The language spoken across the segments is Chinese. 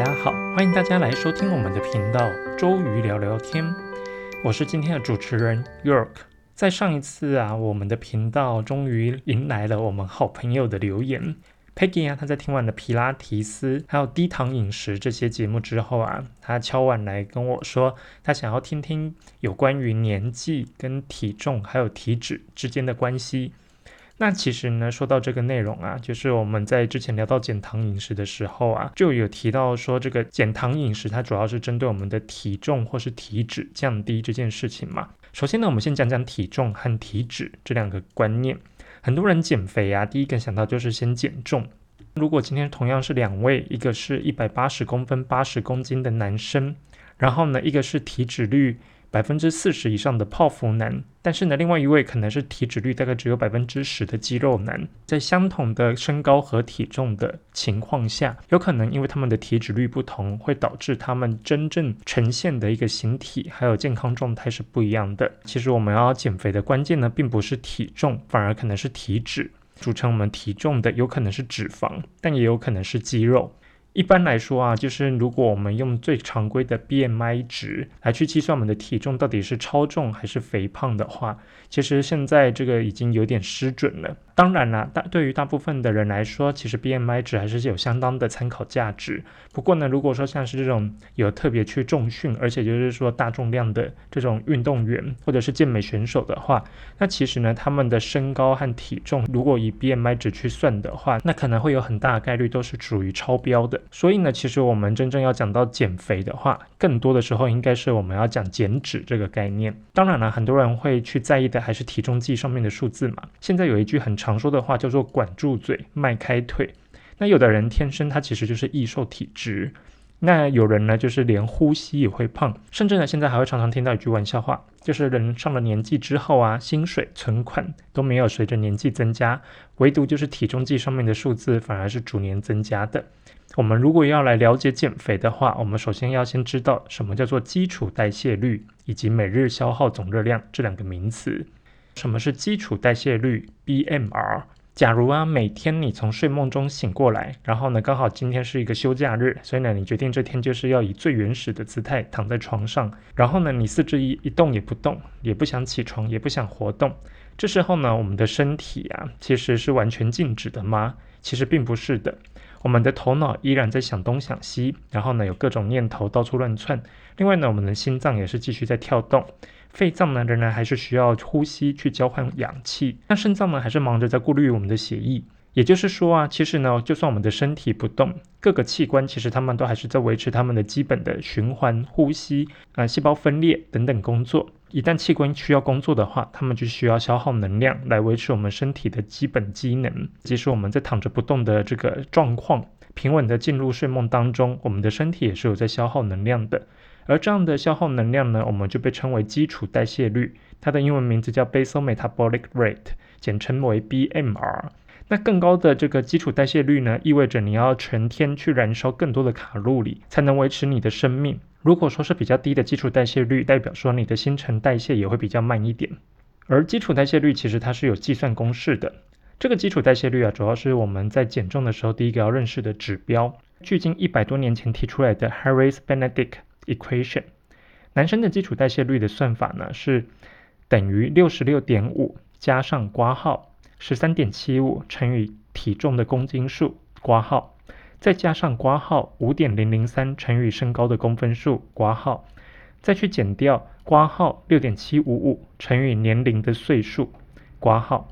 大家好，欢迎大家来收听我们的频道周瑜聊聊天。我是今天的主持人 York。在上一次啊，我们的频道终于迎来了我们好朋友的留言。Peggy 啊，他在听完了皮拉提斯还有低糖饮食这些节目之后啊，他敲碗来跟我说，他想要听听有关于年纪跟体重还有体脂之间的关系。那其实呢，说到这个内容啊，就是我们在之前聊到减糖饮食的时候啊，就有提到说，这个减糖饮食它主要是针对我们的体重或是体脂降低这件事情嘛。首先呢，我们先讲讲体重和体脂这两个观念。很多人减肥啊，第一个想到就是先减重。如果今天同样是两位，一个是一百八十公分、八十公斤的男生，然后呢，一个是体脂率。百分之四十以上的泡芙男，但是呢，另外一位可能是体脂率大概只有百分之十的肌肉男，在相同的身高和体重的情况下，有可能因为他们的体脂率不同，会导致他们真正呈现的一个形体还有健康状态是不一样的。其实我们要减肥的关键呢，并不是体重，反而可能是体脂。组成我们体重的有可能是脂肪，但也有可能是肌肉。一般来说啊，就是如果我们用最常规的 BMI 值来去计算我们的体重到底是超重还是肥胖的话，其实现在这个已经有点失准了。当然啦，大对于大部分的人来说，其实 BMI 值还是有相当的参考价值。不过呢，如果说像是这种有特别去重训，而且就是说大重量的这种运动员或者是健美选手的话，那其实呢，他们的身高和体重如果以 BMI 值去算的话，那可能会有很大概率都是属于超标的。所以呢，其实我们真正要讲到减肥的话，更多的时候应该是我们要讲减脂这个概念。当然了，很多人会去在意的还是体重计上面的数字嘛。现在有一句很。常说的话叫做“管住嘴，迈开腿”。那有的人天生他其实就是易瘦体质，那有人呢就是连呼吸也会胖，甚至呢现在还会常常听到一句玩笑话，就是人上了年纪之后啊，薪水、存款都没有随着年纪增加，唯独就是体重计上面的数字反而是逐年增加的。我们如果要来了解减肥的话，我们首先要先知道什么叫做基础代谢率以及每日消耗总热量这两个名词。什么是基础代谢率 （BMR）？假如啊，每天你从睡梦中醒过来，然后呢，刚好今天是一个休假日，所以呢，你决定这天就是要以最原始的姿态躺在床上，然后呢，你四肢一一动也不动，也不想起床，也不想活动。这时候呢，我们的身体啊，其实是完全静止的吗？其实并不是的。我们的头脑依然在想东想西，然后呢，有各种念头到处乱窜。另外呢，我们的心脏也是继续在跳动，肺脏呢仍然还是需要呼吸去交换氧气，那肾脏呢还是忙着在过滤我们的血液。也就是说啊，其实呢，就算我们的身体不动，各个器官其实他们都还是在维持他们的基本的循环、呼吸啊、细胞分裂等等工作。一旦器官需要工作的话，他们就需要消耗能量来维持我们身体的基本机能。即使我们在躺着不动的这个状况，平稳的进入睡梦当中，我们的身体也是有在消耗能量的。而这样的消耗能量呢，我们就被称为基础代谢率，它的英文名字叫 basal metabolic rate，简称为 BMR。那更高的这个基础代谢率呢，意味着你要全天去燃烧更多的卡路里，才能维持你的生命。如果说是比较低的基础代谢率，代表说你的新陈代谢也会比较慢一点。而基础代谢率其实它是有计算公式的。这个基础代谢率啊，主要是我们在减重的时候第一个要认识的指标。距今一百多年前提出来的 Harris-Benedict equation，男生的基础代谢率的算法呢是等于六十六点五加上挂号十三点七五乘以体重的公斤数挂号。再加上挂号五点零零三乘以身高的公分数挂号，再去减掉挂号六点七五五乘以年龄的岁数挂号。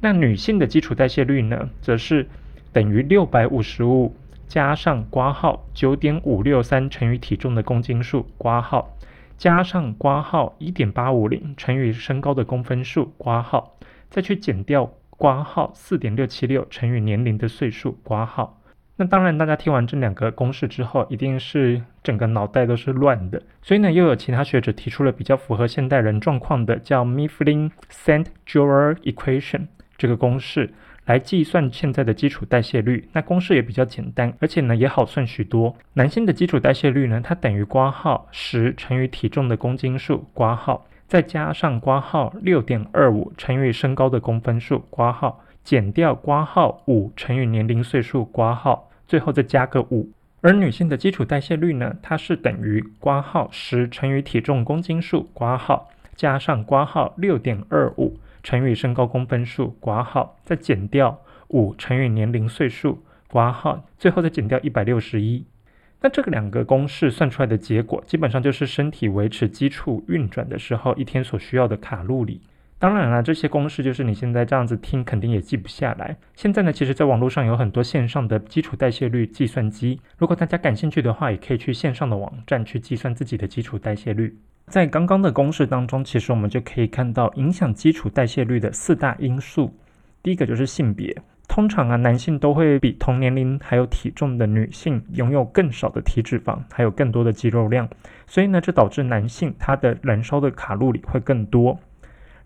那女性的基础代谢率呢，则是等于六百五十五加上挂号九点五六三乘以体重的公斤数挂号，加上挂号一点八五零乘以身高的公分数挂号，再去减掉挂号四点六七六乘以年龄的岁数挂号。那当然，大家听完这两个公式之后，一定是整个脑袋都是乱的。所以呢，又有其他学者提出了比较符合现代人状况的，叫 Mifflin-St. Jeor Equation 这个公式来计算现在的基础代谢率。那公式也比较简单，而且呢也好算许多。男性的基础代谢率呢，它等于挂号十乘以体重的公斤数挂号，再加上挂号六点二五乘以身高的公分数挂号。减掉挂号五乘以年龄岁数挂号，最后再加个五。而女性的基础代谢率呢，它是等于挂号十乘以体重公斤数挂号加上挂号六点二五乘以身高公分数括号再减掉五乘以年龄岁数括号，最后再减掉一百六十一。那这个两个公式算出来的结果，基本上就是身体维持基础运转的时候一天所需要的卡路里。当然了，这些公式就是你现在这样子听，肯定也记不下来。现在呢，其实在网络上有很多线上的基础代谢率计算机，如果大家感兴趣的话，也可以去线上的网站去计算自己的基础代谢率。在刚刚的公式当中，其实我们就可以看到影响基础代谢率的四大因素。第一个就是性别，通常啊，男性都会比同年龄还有体重的女性拥有更少的体脂肪，还有更多的肌肉量，所以呢，这导致男性他的燃烧的卡路里会更多。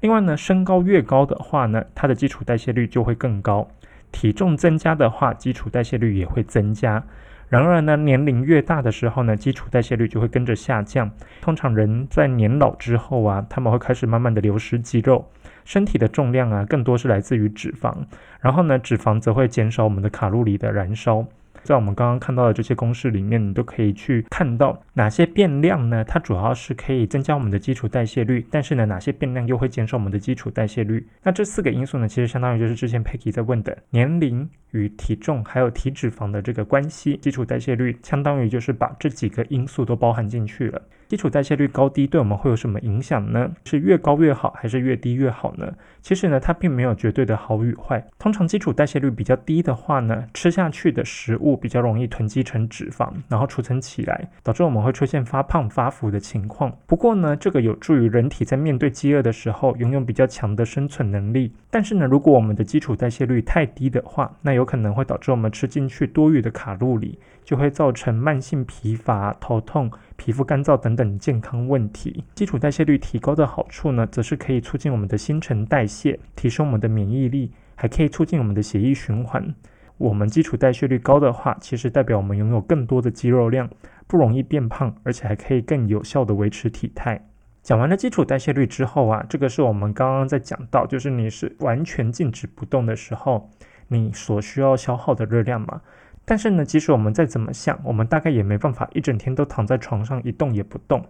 另外呢，身高越高的话呢，它的基础代谢率就会更高；体重增加的话，基础代谢率也会增加。然而呢，年龄越大的时候呢，基础代谢率就会跟着下降。通常人在年老之后啊，他们会开始慢慢的流失肌肉，身体的重量啊，更多是来自于脂肪。然后呢，脂肪则会减少我们的卡路里的燃烧。在我们刚刚看到的这些公式里面，你都可以去看到哪些变量呢？它主要是可以增加我们的基础代谢率，但是呢，哪些变量又会减少我们的基础代谢率？那这四个因素呢，其实相当于就是之前 Peggy 在问的年龄与体重还有体脂肪的这个关系，基础代谢率相当于就是把这几个因素都包含进去了。基础代谢率高低对我们会有什么影响呢？是越高越好，还是越低越好呢？其实呢，它并没有绝对的好与坏。通常基础代谢率比较低的话呢，吃下去的食物比较容易囤积成脂肪，然后储存起来，导致我们会出现发胖发福的情况。不过呢，这个有助于人体在面对饥饿的时候拥有比较强的生存能力。但是呢，如果我们的基础代谢率太低的话，那有可能会导致我们吃进去多余的卡路里，就会造成慢性疲乏、头痛。皮肤干燥等等健康问题，基础代谢率提高的好处呢，则是可以促进我们的新陈代谢，提升我们的免疫力，还可以促进我们的血液循环。我们基础代谢率高的话，其实代表我们拥有更多的肌肉量，不容易变胖，而且还可以更有效的维持体态。讲完了基础代谢率之后啊，这个是我们刚刚在讲到，就是你是完全静止不动的时候，你所需要消耗的热量嘛。但是呢，即使我们再怎么想，我们大概也没办法一整天都躺在床上一动也不动。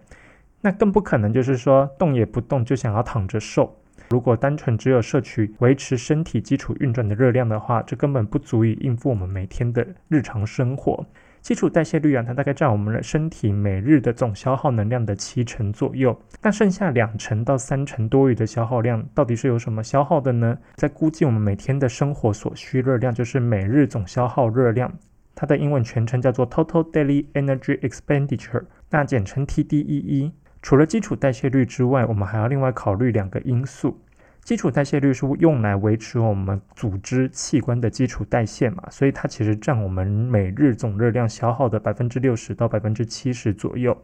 那更不可能就是说动也不动就想要躺着瘦。如果单纯只有摄取维持身体基础运转的热量的话，这根本不足以应付我们每天的日常生活。基础代谢率啊，它大概占我们的身体每日的总消耗能量的七成左右。那剩下两成到三成多余的消耗量，到底是有什么消耗的呢？在估计我们每天的生活所需热量，就是每日总消耗热量，它的英文全称叫做 Total Daily Energy Expenditure，那简称 TDEE。除了基础代谢率之外，我们还要另外考虑两个因素。基础代谢率是用来维持我们组织器官的基础代谢嘛，所以它其实占我们每日总热量消耗的百分之六十到百分之七十左右。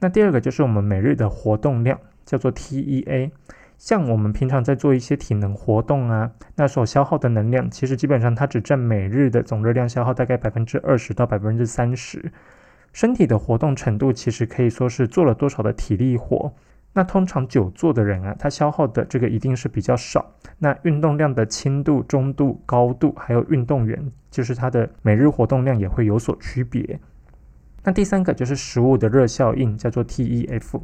那第二个就是我们每日的活动量，叫做 TEA。像我们平常在做一些体能活动啊，那所消耗的能量，其实基本上它只占每日的总热量消耗大概百分之二十到百分之三十。身体的活动程度其实可以说是做了多少的体力活。那通常久坐的人啊，他消耗的这个一定是比较少。那运动量的轻度、中度、高度，还有运动员，就是他的每日活动量也会有所区别。那第三个就是食物的热效应，叫做 TEF。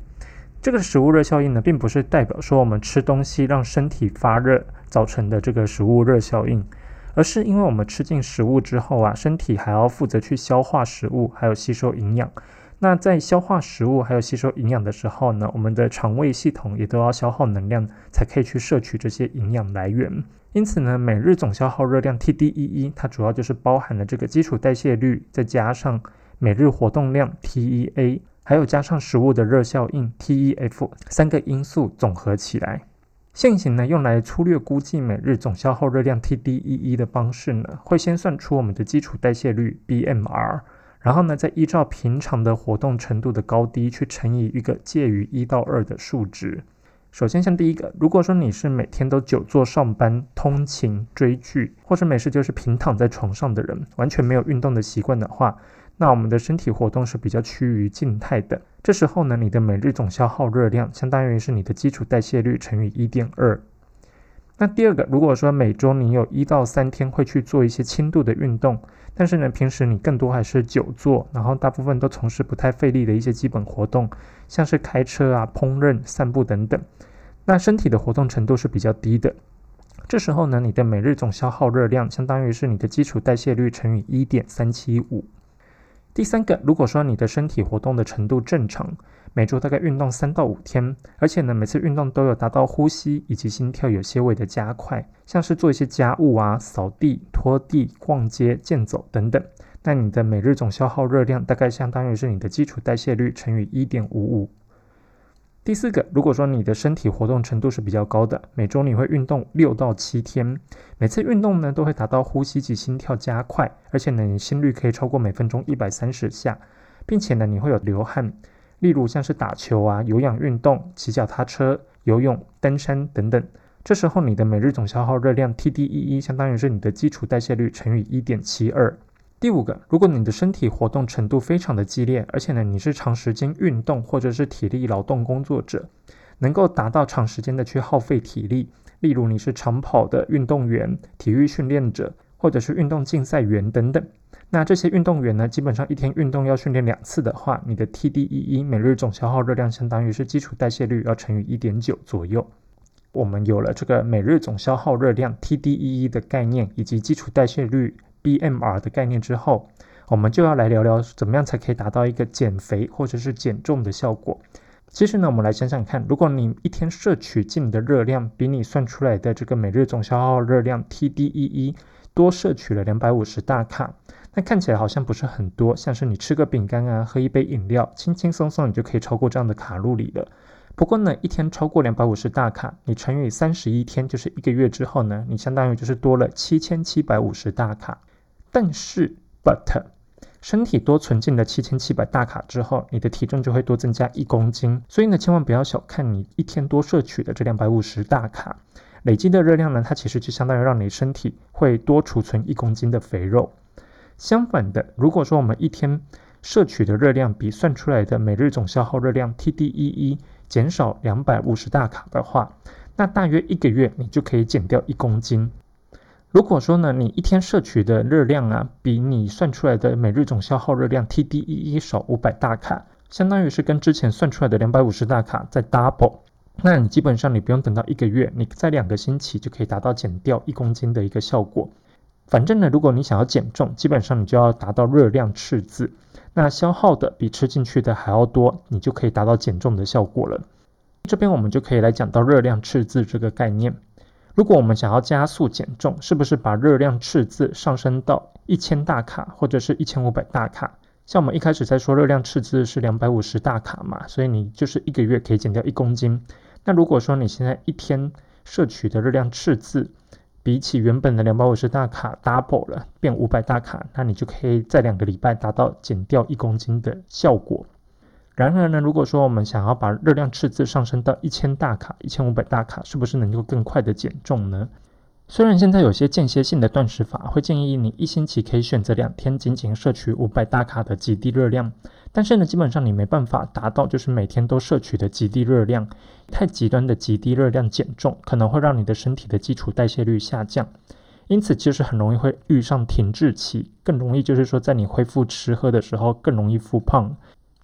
这个食物热效应呢，并不是代表说我们吃东西让身体发热造成的这个食物热效应，而是因为我们吃进食物之后啊，身体还要负责去消化食物，还有吸收营养。那在消化食物还有吸收营养的时候呢，我们的肠胃系统也都要消耗能量，才可以去摄取这些营养来源。因此呢，每日总消耗热量 TDEE 它主要就是包含了这个基础代谢率，再加上每日活动量 TEA，还有加上食物的热效应 TEF 三个因素总合起来。现行呢，用来粗略估计每日总消耗热量 TDEE 的方式呢，会先算出我们的基础代谢率 BMR。然后呢，再依照平常的活动程度的高低去乘以一个介于一到二的数值。首先，像第一个，如果说你是每天都久坐上班、通勤、追剧，或者没事就是平躺在床上的人，完全没有运动的习惯的话，那我们的身体活动是比较趋于静态的。这时候呢，你的每日总消耗热量相当于是你的基础代谢率乘以一点二。那第二个，如果说每周你有一到三天会去做一些轻度的运动，但是呢，平时你更多还是久坐，然后大部分都从事不太费力的一些基本活动，像是开车啊、烹饪、散步等等，那身体的活动程度是比较低的。这时候呢，你的每日总消耗热量相当于是你的基础代谢率乘以一点三七五。第三个，如果说你的身体活动的程度正常。每周大概运动三到五天，而且呢，每次运动都有达到呼吸以及心跳有些微的加快，像是做一些家务啊、扫地、拖地、逛街、健走等等。那你的每日总消耗热量大概相当于是你的基础代谢率乘以一点五五。第四个，如果说你的身体活动程度是比较高的，每周你会运动六到七天，每次运动呢都会达到呼吸及心跳加快，而且呢你心率可以超过每分钟一百三十下，并且呢你会有流汗。例如像是打球啊、有氧运动、骑脚踏车、游泳、登山等等，这时候你的每日总消耗热量 TDEE 相当于是你的基础代谢率乘以一点七二。第五个，如果你的身体活动程度非常的激烈，而且呢你是长时间运动或者是体力劳动工作者，能够达到长时间的去耗费体力，例如你是长跑的运动员、体育训练者或者是运动竞赛员等等。那这些运动员呢，基本上一天运动要训练两次的话，你的 TDEE 每日总消耗热量相当于是基础代谢率要乘以一点九左右。我们有了这个每日总消耗热量 TDEE 的概念，以及基础代谢率 BMR 的概念之后，我们就要来聊聊怎么样才可以达到一个减肥或者是减重的效果。其实呢，我们来想想看，如果你一天摄取进的热量比你算出来的这个每日总消耗热量 TDEE 多摄取了两百五十大卡。那看起来好像不是很多，像是你吃个饼干啊，喝一杯饮料，轻轻松松你就可以超过这样的卡路里了。不过呢，一天超过两百五十大卡，你乘以三十一天，就是一个月之后呢，你相当于就是多了七千七百五十大卡。但是，but，身体多存进了七千七百大卡之后，你的体重就会多增加一公斤。所以呢，千万不要小看你一天多摄取的这两百五十大卡，累积的热量呢，它其实就相当于让你身体会多储存一公斤的肥肉。相反的，如果说我们一天摄取的热量比算出来的每日总消耗热量 TDEE 减少两百五十大卡的话，那大约一个月你就可以减掉一公斤。如果说呢，你一天摄取的热量啊，比你算出来的每日总消耗热量 TDEE 少五百大卡，相当于是跟之前算出来的两百五十大卡再 double，那你基本上你不用等到一个月，你在两个星期就可以达到减掉一公斤的一个效果。反正呢，如果你想要减重，基本上你就要达到热量赤字，那消耗的比吃进去的还要多，你就可以达到减重的效果了。这边我们就可以来讲到热量赤字这个概念。如果我们想要加速减重，是不是把热量赤字上升到一千大卡或者是一千五百大卡？像我们一开始在说热量赤字是两百五十大卡嘛，所以你就是一个月可以减掉一公斤。那如果说你现在一天摄取的热量赤字，比起原本的两百五十大卡 double 了，变五百大卡，那你就可以在两个礼拜达到减掉一公斤的效果。然而呢，如果说我们想要把热量赤字上升到一千大卡、一千五百大卡，是不是能够更快的减重呢？虽然现在有些间歇性的断食法会建议你一星期可以选择两天仅仅摄取五百大卡的极低热量。但是呢，基本上你没办法达到就是每天都摄取的极低热量，太极端的极低热量减重可能会让你的身体的基础代谢率下降，因此其实很容易会遇上停滞期，更容易就是说在你恢复吃喝的时候更容易复胖。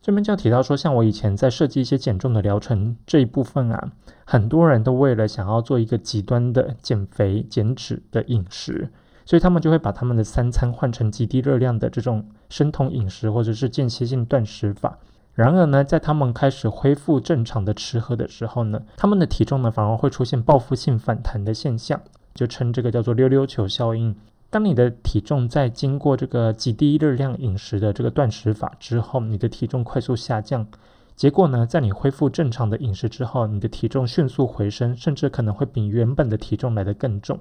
这边就要提到说，像我以前在设计一些减重的疗程这一部分啊，很多人都为了想要做一个极端的减肥减脂的饮食。所以他们就会把他们的三餐换成极低热量的这种生酮饮食，或者是间歇性断食法。然而呢，在他们开始恢复正常的吃喝的时候呢，他们的体重呢反而会出现报复性反弹的现象，就称这个叫做溜溜球效应。当你的体重在经过这个极低热量饮食的这个断食法之后，你的体重快速下降。结果呢，在你恢复正常的饮食之后，你的体重迅速回升，甚至可能会比原本的体重来得更重。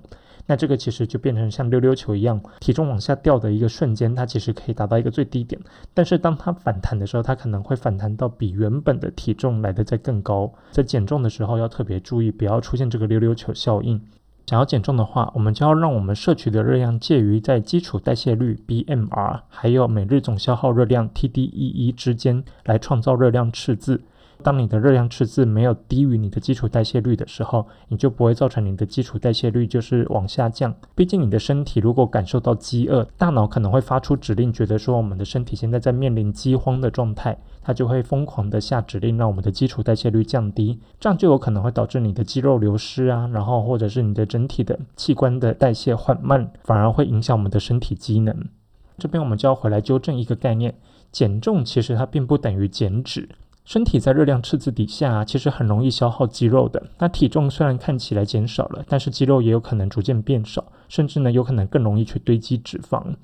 那这个其实就变成像溜溜球一样，体重往下掉的一个瞬间，它其实可以达到一个最低点。但是当它反弹的时候，它可能会反弹到比原本的体重来的再更高。在减重的时候要特别注意，不要出现这个溜溜球效应。想要减重的话，我们就要让我们摄取的热量介于在基础代谢率 （BMR） 还有每日总消耗热量 （TDEE） 之间，来创造热量赤字。当你的热量赤字没有低于你的基础代谢率的时候，你就不会造成你的基础代谢率就是往下降。毕竟你的身体如果感受到饥饿，大脑可能会发出指令，觉得说我们的身体现在在面临饥荒的状态，它就会疯狂的下指令，让我们的基础代谢率降低。这样就有可能会导致你的肌肉流失啊，然后或者是你的整体的器官的代谢缓慢，反而会影响我们的身体机能。这边我们就要回来纠正一个概念：减重其实它并不等于减脂。身体在热量赤字底下，啊其实很容易消耗肌肉的。那体重虽然看起来减少了，但是肌肉也有可能逐渐变少，甚至呢有可能更容易去堆积脂肪。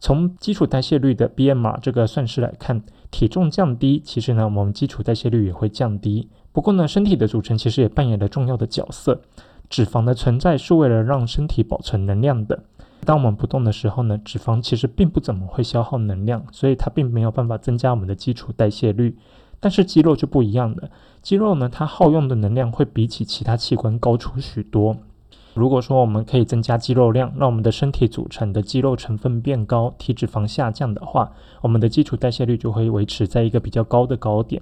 从基础代谢率的 BMR 这个算式来看，体重降低，其实呢我们基础代谢率也会降低。不过呢，身体的组成其实也扮演了重要的角色。脂肪的存在是为了让身体保存能量的。当我们不动的时候呢，脂肪其实并不怎么会消耗能量，所以它并没有办法增加我们的基础代谢率。但是肌肉就不一样了，肌肉呢，它耗用的能量会比起其他器官高出许多。如果说我们可以增加肌肉量，让我们的身体组成的肌肉成分变高，体脂肪下降的话，我们的基础代谢率就会维持在一个比较高的高点。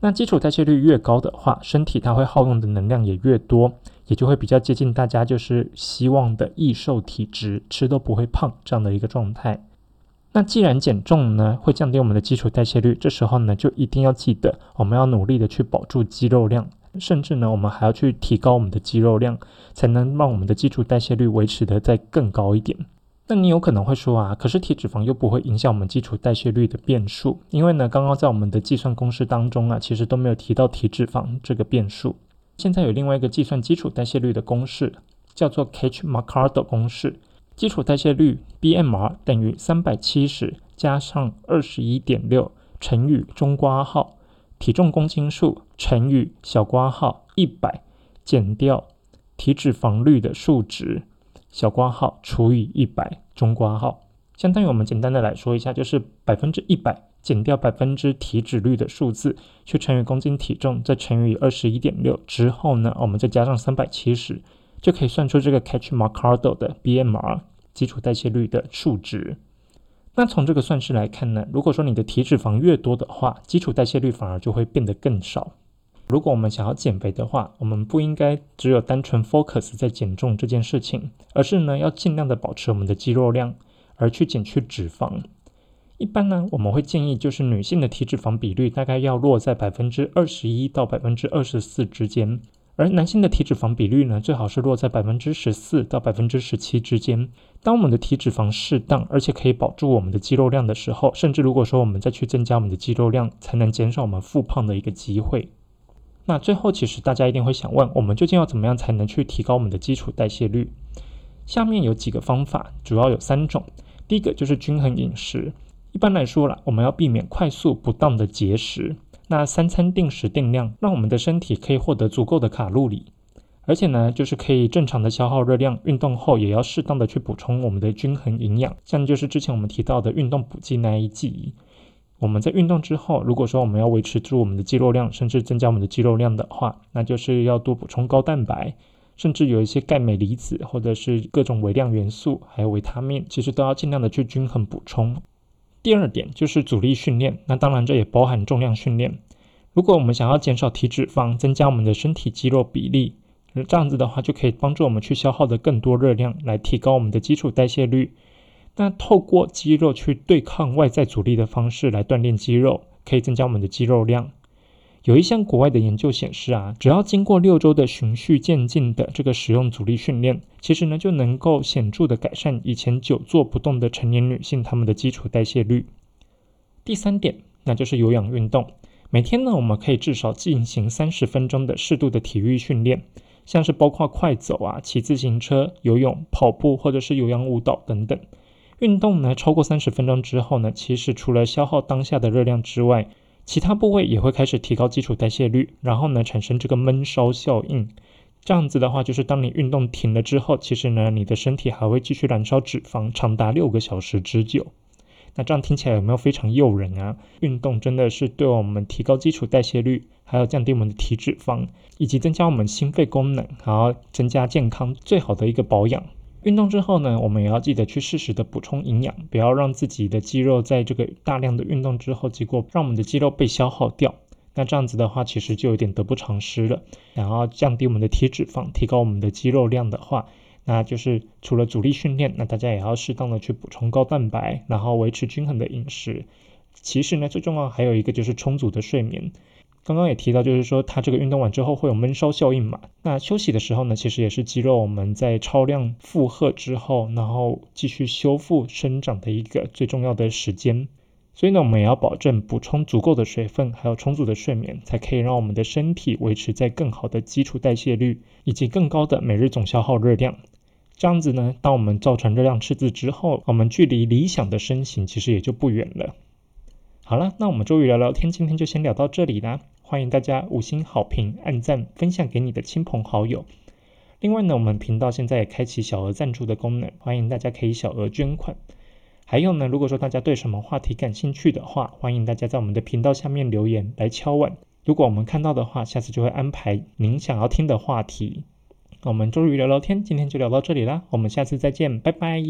那基础代谢率越高的话，身体它会耗用的能量也越多，也就会比较接近大家就是希望的易瘦体质，吃都不会胖这样的一个状态。那既然减重呢会降低我们的基础代谢率，这时候呢就一定要记得，我们要努力的去保住肌肉量，甚至呢我们还要去提高我们的肌肉量，才能让我们的基础代谢率维持的再更高一点。那你有可能会说啊，可是体脂肪又不会影响我们基础代谢率的变数，因为呢刚刚在我们的计算公式当中啊，其实都没有提到体脂肪这个变数。现在有另外一个计算基础代谢率的公式，叫做 c a t c h m a c a r d o 公式。基础代谢率 BMR 等于三百七十加上二十一点六乘以中括号体重公斤数乘以小括号一百减掉体脂肪率的数值小括号除以一百中括号，相当于我们简单的来说一下，就是百分之一百减掉百分之体脂率的数字，去乘以公斤体重，再乘以二十一点六之后呢，我们再加上三百七十。就可以算出这个 catch macardo 的 BMR 基础代谢率的数值。那从这个算式来看呢，如果说你的体脂肪越多的话，基础代谢率反而就会变得更少。如果我们想要减肥的话，我们不应该只有单纯 focus 在减重这件事情，而是呢要尽量的保持我们的肌肉量，而去减去脂肪。一般呢，我们会建议就是女性的体脂肪比率大概要落在百分之二十一到百分之二十四之间。而男性的体脂肪比率呢，最好是落在百分之十四到百分之十七之间。当我们的体脂肪适当，而且可以保住我们的肌肉量的时候，甚至如果说我们再去增加我们的肌肉量，才能减少我们复胖的一个机会。那最后，其实大家一定会想问，我们究竟要怎么样才能去提高我们的基础代谢率？下面有几个方法，主要有三种。第一个就是均衡饮食。一般来说啦，我们要避免快速不当的节食。那三餐定时定量，让我们的身体可以获得足够的卡路里，而且呢，就是可以正常的消耗热量。运动后也要适当的去补充我们的均衡营养，像就是之前我们提到的运动补剂那一剂。我们在运动之后，如果说我们要维持住我们的肌肉量，甚至增加我们的肌肉量的话，那就是要多补充高蛋白，甚至有一些钙镁离子或者是各种微量元素，还有维他命，其实都要尽量的去均衡补充。第二点就是阻力训练，那当然这也包含重量训练。如果我们想要减少体脂肪，增加我们的身体肌肉比例，这样子的话就可以帮助我们去消耗的更多热量，来提高我们的基础代谢率。那透过肌肉去对抗外在阻力的方式来锻炼肌肉，可以增加我们的肌肉量。有一项国外的研究显示啊，只要经过六周的循序渐进的这个使用阻力训练，其实呢就能够显著的改善以前久坐不动的成年女性她们的基础代谢率。第三点，那就是有氧运动。每天呢，我们可以至少进行三十分钟的适度的体育训练，像是包括快走啊、骑自行车、游泳、跑步或者是有氧舞蹈等等。运动呢超过三十分钟之后呢，其实除了消耗当下的热量之外，其他部位也会开始提高基础代谢率，然后呢产生这个闷烧效应。这样子的话，就是当你运动停了之后，其实呢你的身体还会继续燃烧脂肪，长达六个小时之久。那这样听起来有没有非常诱人啊？运动真的是对我们提高基础代谢率，还有降低我们的体脂肪，以及增加我们心肺功能，还要增加健康最好的一个保养。运动之后呢，我们也要记得去适时的补充营养，不要让自己的肌肉在这个大量的运动之后，结果让我们的肌肉被消耗掉。那这样子的话，其实就有点得不偿失了。想要降低我们的体脂肪，提高我们的肌肉量的话，那就是除了阻力训练，那大家也要适当的去补充高蛋白，然后维持均衡的饮食。其实呢，最重要还有一个就是充足的睡眠。刚刚也提到，就是说它这个运动完之后会有闷烧效应嘛。那休息的时候呢，其实也是肌肉我们在超量负荷之后，然后继续修复生长的一个最重要的时间。所以呢，我们也要保证补充足够的水分，还有充足的睡眠，才可以让我们的身体维持在更好的基础代谢率，以及更高的每日总消耗热量。这样子呢，当我们造成热量赤字之后，我们距离理想的身形其实也就不远了。好了，那我们周瑜聊聊天，今天就先聊到这里啦。欢迎大家五星好评、按赞、分享给你的亲朋好友。另外呢，我们频道现在也开启小额赞助的功能，欢迎大家可以小额捐款。还有呢，如果说大家对什么话题感兴趣的话，欢迎大家在我们的频道下面留言来敲碗。如果我们看到的话，下次就会安排您想要听的话题。我们周瑜聊聊天，今天就聊到这里啦，我们下次再见，拜拜。